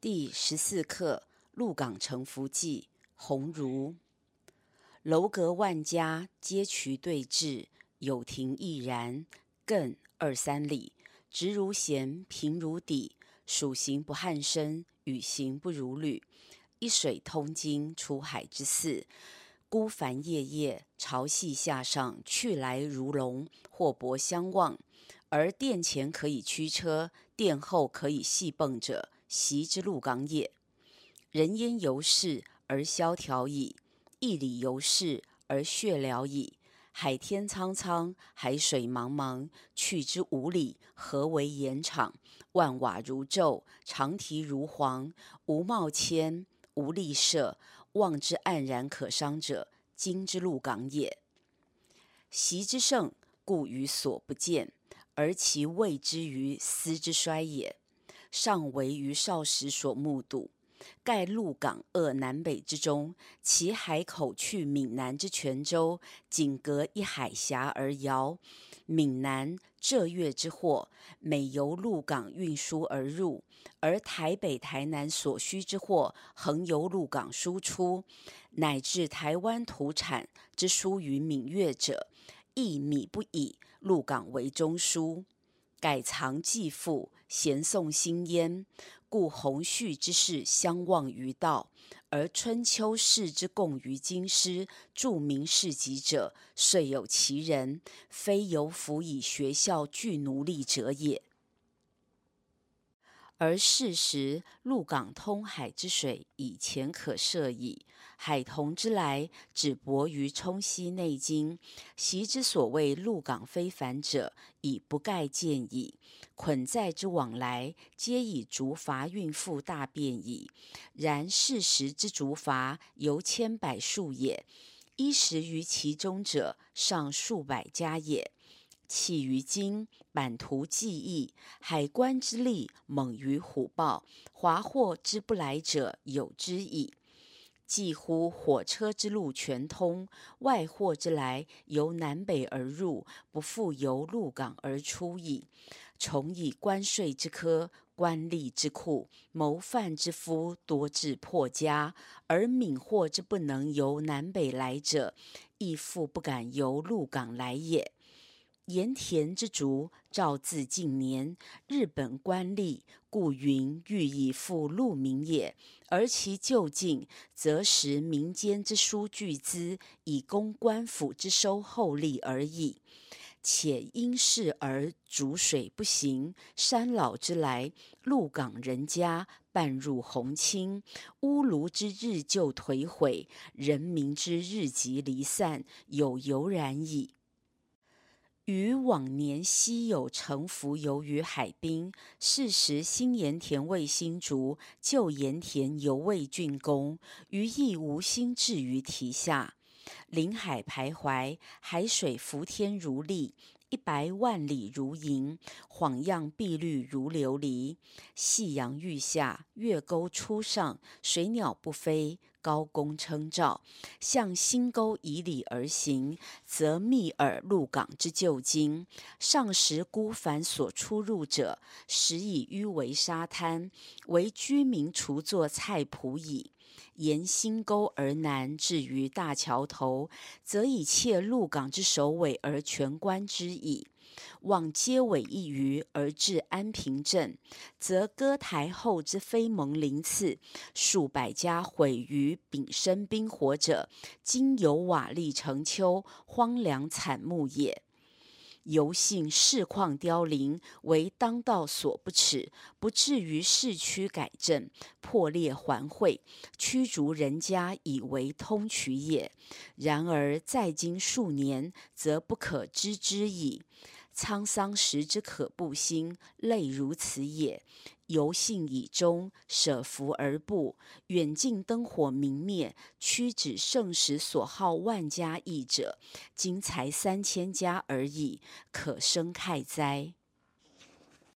第十四课《鹿港城浮记》鸿儒。楼阁万家，街衢对峙，有亭亦然。亘二三里，直如弦，平如砥。暑行不汗身，雨行不如履。一水通经，出海之涘。孤帆夜夜，潮汐下上，去来如龙，货舶相望。而殿前可以驱车，殿后可以系蹦者。习之鹿港也。人烟犹是而萧条矣，义理犹是而血寥矣。海天苍苍，海水茫茫，去之五里，何为盐场？万瓦如昼，长堤如黄，无贸迁，无利涉，望之黯然可伤者，今之鹿港也。习之盛，故予所不见，而其谓之于斯之衰也。尚为于少时所目睹，盖鹿港扼南北之中，其海口去闽南之泉州，仅隔一海峡而遥。闽南浙粤之货，每由鹿港运输而入；而台北、台南所需之货，横由鹿港输出，乃至台湾土产之输于闽粤者，亦米不以鹿港为中枢。改藏既富，咸颂兴焉，故洪绪之事相忘于道，而春秋士之共于京师，著名士集者，遂有其人，非由辅以学校聚奴隶者也。而是时，陆港通海之水已浅可涉矣。海童之来，只泊于冲溪内津。习之所谓陆港非凡者，已不盖见矣。捆载之往来，皆以竹筏运赴大便矣。然是时之竹筏，犹千百数也，衣食于其中者，尚数百家也。弃于今，版图既易，海关之力猛于虎豹，华货之不来者有之矣。既乎火车之路全通，外货之来由南北而入，不复由鹿港而出矣。重以关税之苛，官吏之酷，谋犯之夫多至破家，而闽货之不能由南北来者，亦复不敢由鹿港来也。盐田之竹，照自近年，日本官吏故云欲以复鹿闽也，而其就近，则食民间之输巨资，以供官府之收厚利而已。且因是而竹水不行，山老之来，鹿港人家半入红青，屋庐之日就颓毁，人民之日即离散，有由然矣。于往年昔有乘桴游于海滨，是时新盐田未兴竹，旧盐田犹未竣工，余亦无心置于堤下，临海徘徊，海水浮天如粒。一白万里如银，晃漾碧绿如琉璃。夕阳欲下，月钩初上，水鸟不飞，高公称照。向新沟以里而行，则密耳鹿港之旧经。上时孤帆所出入者，时已淤为沙滩，为居民除作菜圃矣。沿新沟而南，至于大桥头，则以切鹿港之首尾而全观之矣。望街尾一隅而至安平镇，则歌台后之飞蒙鳞次，数百家毁于丙申冰火者，今有瓦砾成丘，荒凉惨目也。犹幸市况凋零，为当道所不齿，不至于市区改正，破裂环会，驱逐人家以为通衢也。然而在今数年，则不可知之矣。沧桑时之可怖心，类如此也。犹信以终，舍福而不，远近灯火明灭，屈指盛时所好万家益者，今才三千家而已，可生慨哉！